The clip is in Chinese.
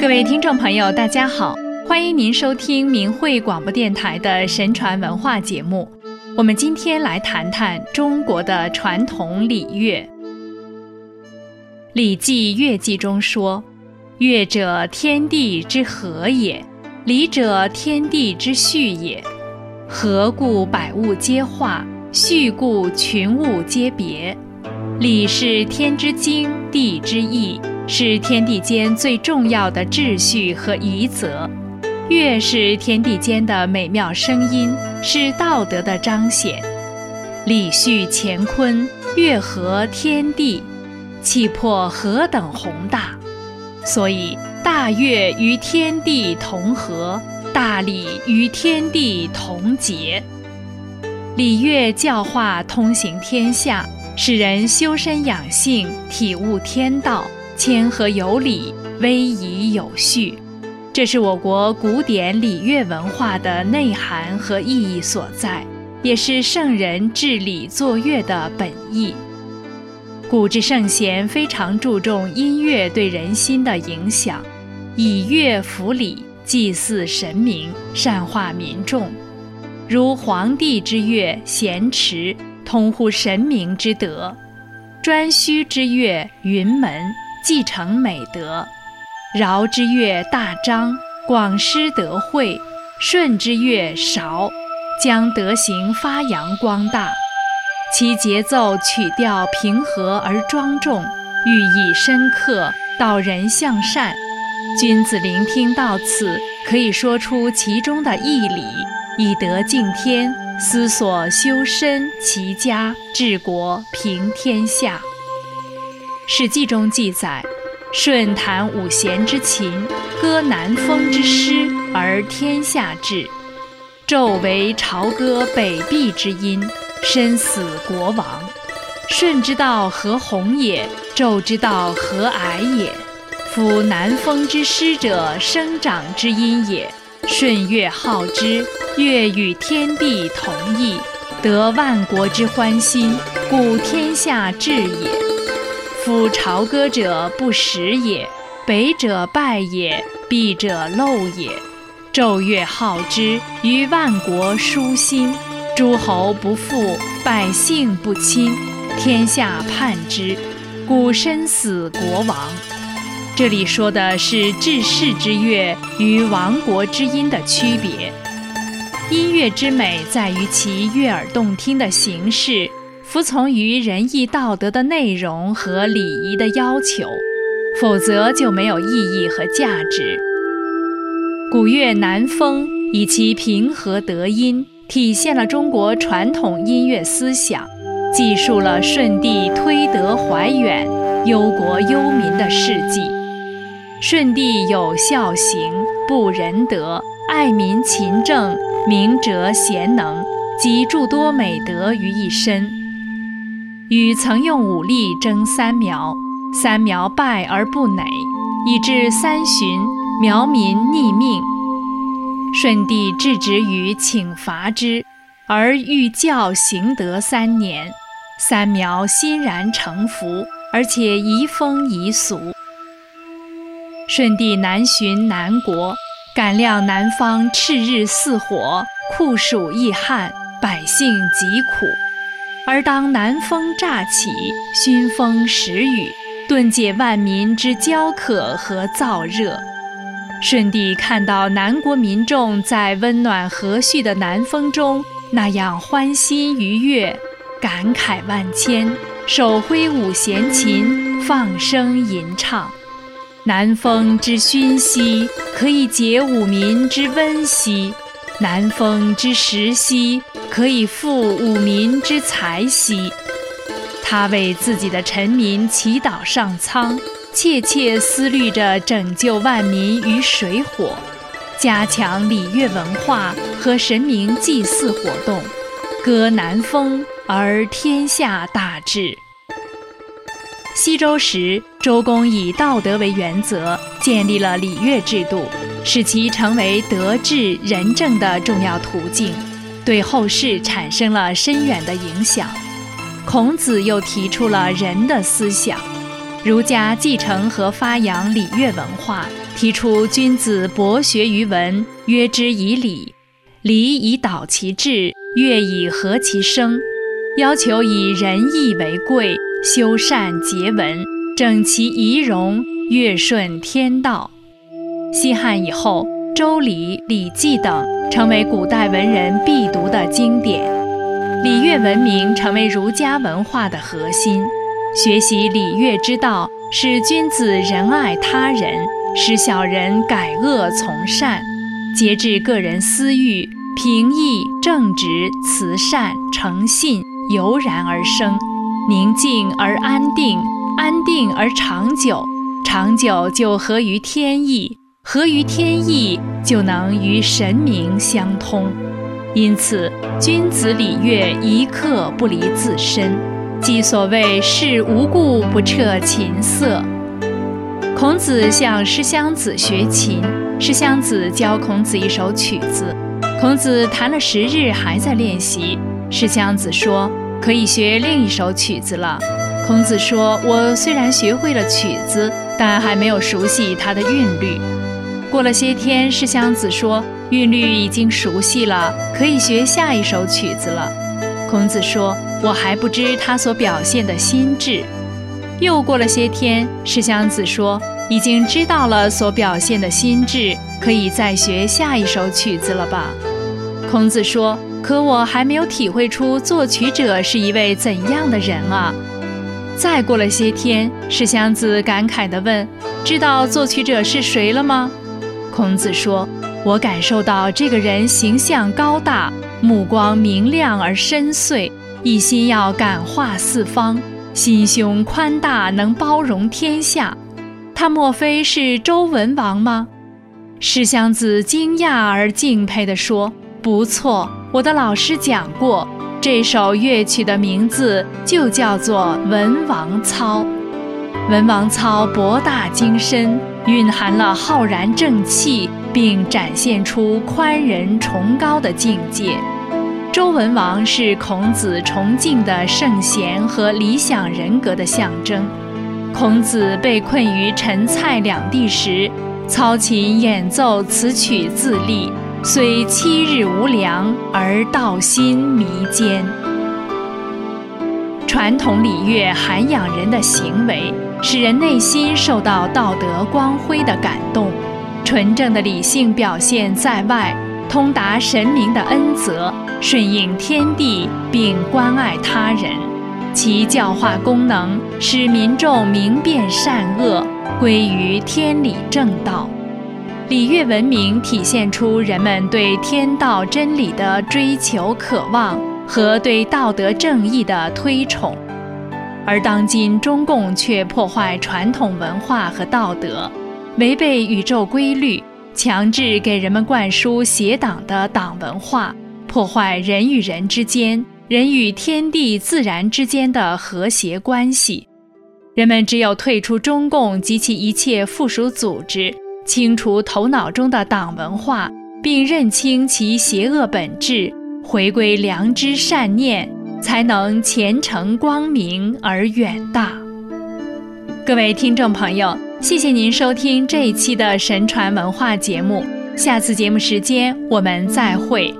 各位听众朋友，大家好，欢迎您收听明慧广播电台的神传文化节目。我们今天来谈谈中国的传统礼乐。《礼记乐记》中说：“乐者，天地之和也；礼者，天地之序也。和故百物皆化，序故群物皆别。礼是天之经，地之义，是天地间最重要的秩序和仪则。乐是天地间的美妙声音，是道德的彰显。礼序乾坤，乐和天地。”气魄何等宏大，所以大乐与天地同和，大礼与天地同节。礼乐教化通行天下，使人修身养性，体悟天道，谦和有礼，威仪有序。这是我国古典礼乐文化的内涵和意义所在，也是圣人治礼作乐的本意。古之圣贤非常注重音乐对人心的影响，以乐辅礼，祭祀神明，善化民众。如黄帝之乐咸池，通乎神明之德；颛顼之乐云门，继承美德；尧之乐大张，广施德惠；舜之乐韶，将德行发扬光大。其节奏曲调平和而庄重，寓意深刻，导人向善。君子聆听到此，可以说出其中的义理，以德敬天，思索修身齐家治国平天下。《史记》中记载，舜弹五弦之琴，歌南风之诗，而天下治；纣为朝歌北壁之音。身死国亡，舜之道何弘也，纣之道何矮也。夫南风之师者，生长之音也。舜乐好之，乐与天地同义，得万国之欢心，故天下治也。夫朝歌者不食也，北者败也，壁者陋也。纣乐好之，于万国舒心。诸侯不富，百姓不亲，天下叛之，故身死国亡。这里说的是治世之乐与亡国之音的区别。音乐之美在于其悦耳动听的形式，服从于仁义道德的内容和礼仪的要求，否则就没有意义和价值。古乐南风以其平和德音。体现了中国传统音乐思想，记述了舜帝推德怀远、忧国忧民的事迹。舜帝有孝行、不仁德、爱民勤政、明哲贤能集诸多美德于一身。禹曾用武力征三苗，三苗败而不馁，以致三旬苗民逆命。舜帝制止于请伐之，而欲教行德三年，三苗欣然诚服，而且移风易俗。舜帝南巡南国，感料南方炽日似火，酷暑易旱，百姓疾苦。而当南风乍起，熏风时雨，顿解万民之焦渴和燥热。舜帝看到南国民众在温暖和煦的南风中那样欢欣愉悦，感慨万千，手挥五弦琴，放声吟唱。南风之熏兮，可以解五民之温兮；南风之时兮，可以复五民之财兮。他为自己的臣民祈祷上苍。切切思虑着拯救万民于水火，加强礼乐文化和神明祭祀活动，歌南风而天下大治。西周时，周公以道德为原则，建立了礼乐制度，使其成为德治仁政的重要途径，对后世产生了深远的影响。孔子又提出了仁的思想。儒家继承和发扬礼乐文化，提出君子博学于文，约之以礼；礼以导其志，乐以和其声。要求以仁义为贵，修善结文，整其仪容，乐顺天道。西汉以后，《周礼》《礼记》等成为古代文人必读的经典，礼乐文明成为儒家文化的核心。学习礼乐之道，使君子仁爱他人，使小人改恶从善，节制个人私欲，平易正直，慈善诚信油然而生，宁静而安定，安定而长久，长久就合于天意。合于天意，就能与神明相通。因此，君子礼乐一刻不离自身，即所谓“事无故不彻琴瑟”。孔子向师襄子学琴，师襄子教孔子一首曲子。孔子弹了十日，还在练习。师襄子说：“可以学另一首曲子了。”孔子说：“我虽然学会了曲子，但还没有熟悉它的韵律。”过了些天，师襄子说：“韵律已经熟悉了，可以学下一首曲子了。”孔子说：“我还不知他所表现的心智。”又过了些天，师襄子说：“已经知道了所表现的心智，可以再学下一首曲子了吧？”孔子说：“可我还没有体会出作曲者是一位怎样的人啊！”再过了些天，师襄子感慨地问：“知道作曲者是谁了吗？”孔子说：“我感受到这个人形象高大，目光明亮而深邃，一心要感化四方，心胸宽大，能包容天下。他莫非是周文王吗？”石祥子惊讶而敬佩地说：“不错，我的老师讲过，这首乐曲的名字就叫做《文王操》。文王操博大精深。”蕴含了浩然正气，并展现出宽仁崇高的境界。周文王是孔子崇敬的圣贤和理想人格的象征。孔子被困于陈蔡两地时，操琴演奏此曲自立，虽七日无粮，而道心弥坚。传统礼乐涵养人的行为。使人内心受到道德光辉的感动，纯正的理性表现在外，通达神明的恩泽，顺应天地，并关爱他人。其教化功能使民众明辨善恶，归于天理正道。礼乐文明体现出人们对天道真理的追求渴望和对道德正义的推崇。而当今中共却破坏传统文化和道德，违背宇宙规律，强制给人们灌输邪党的党文化，破坏人与人之间、人与天地自然之间的和谐关系。人们只有退出中共及其一切附属组织，清除头脑中的党文化，并认清其邪恶本质，回归良知善念。才能前程光明而远大。各位听众朋友，谢谢您收听这一期的神传文化节目，下次节目时间我们再会。